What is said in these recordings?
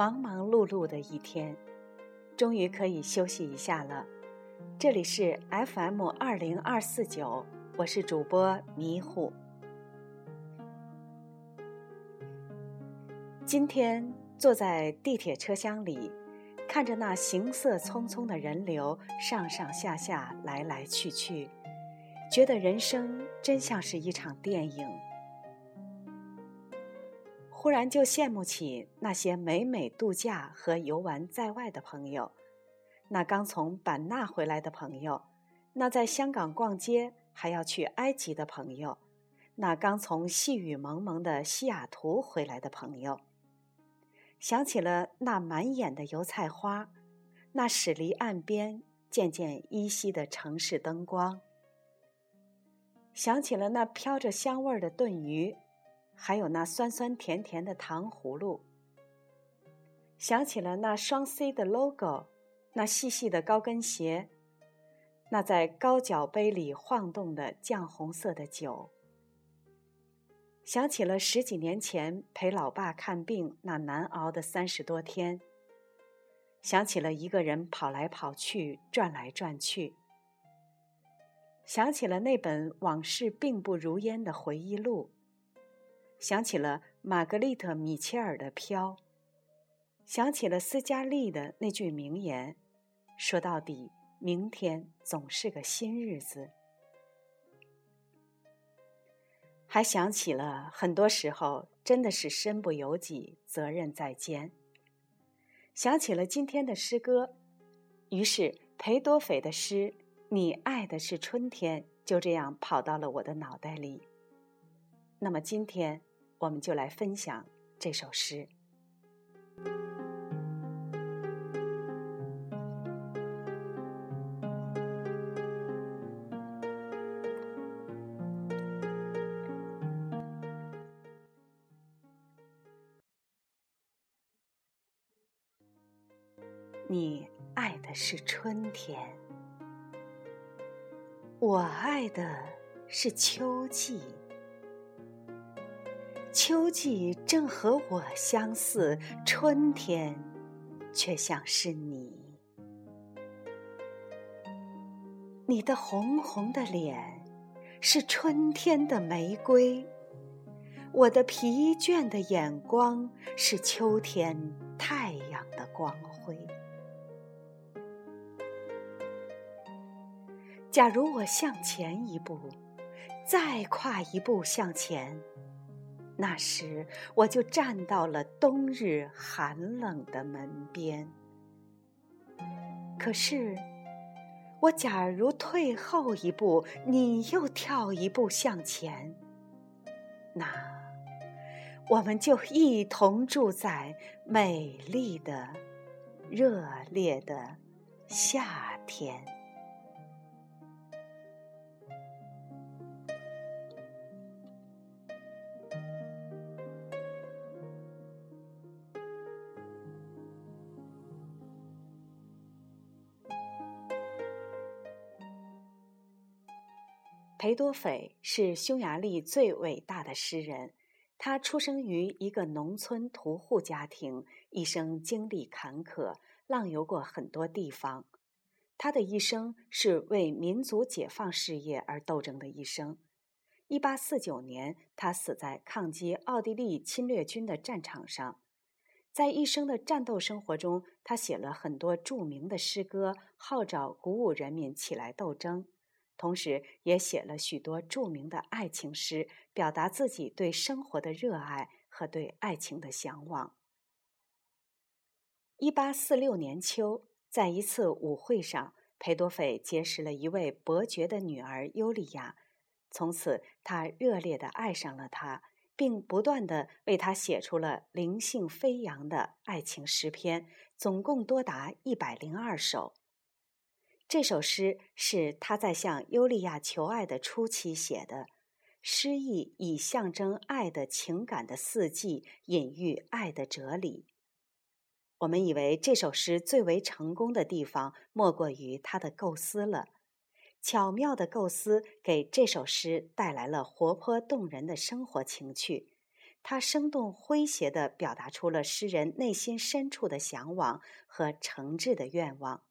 忙忙碌碌的一天，终于可以休息一下了。这里是 FM 二零二四九，我是主播迷糊。今天坐在地铁车厢里，看着那行色匆匆的人流上上下下、来来去去，觉得人生真像是一场电影。忽然就羡慕起那些美美度假和游玩在外的朋友，那刚从版纳回来的朋友，那在香港逛街还要去埃及的朋友，那刚从细雨蒙蒙的西雅图回来的朋友。想起了那满眼的油菜花，那驶离岸边渐渐依稀的城市灯光，想起了那飘着香味儿的炖鱼。还有那酸酸甜甜的糖葫芦，想起了那双 C 的 logo，那细细的高跟鞋，那在高脚杯里晃动的酱红色的酒，想起了十几年前陪老爸看病那难熬的三十多天，想起了一个人跑来跑去转来转去，想起了那本往事并不如烟的回忆录。想起了玛格丽特·米切尔的《飘》，想起了斯嘉丽的那句名言：“说到底，明天总是个新日子。”还想起了很多时候真的是身不由己，责任在肩。想起了今天的诗歌，于是裴多菲的诗“你爱的是春天”就这样跑到了我的脑袋里。那么今天。我们就来分享这首诗。你爱的是春天，我爱的是秋季。秋季正和我相似，春天却像是你。你的红红的脸是春天的玫瑰，我的疲倦的眼光是秋天太阳的光辉。假如我向前一步，再跨一步向前。那时，我就站到了冬日寒冷的门边。可是，我假如退后一步，你又跳一步向前，那我们就一同住在美丽的、热烈的夏天。裴多菲是匈牙利最伟大的诗人。他出生于一个农村屠户家庭，一生经历坎坷，浪游过很多地方。他的一生是为民族解放事业而斗争的一生。一八四九年，他死在抗击奥地利侵略军的战场上。在一生的战斗生活中，他写了很多著名的诗歌，号召鼓舞人民起来斗争。同时，也写了许多著名的爱情诗，表达自己对生活的热爱和对爱情的向往。一八四六年秋，在一次舞会上，裴多菲结识了一位伯爵的女儿尤利娅，从此他热烈地爱上了她，并不断地为她写出了灵性飞扬的爱情诗篇，总共多达一百零二首。这首诗是他在向尤利娅求爱的初期写的，诗意以象征爱的情感的四季，隐喻爱的哲理。我们以为这首诗最为成功的地方，莫过于他的构思了。巧妙的构思给这首诗带来了活泼动人的生活情趣，它生动诙谐地表达出了诗人内心深处的向往和诚挚的愿望，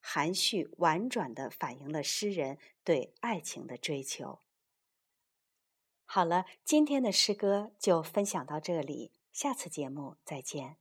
含蓄婉转的反映了诗人对爱情的追求。好了，今天的诗歌就分享到这里，下次节目再见。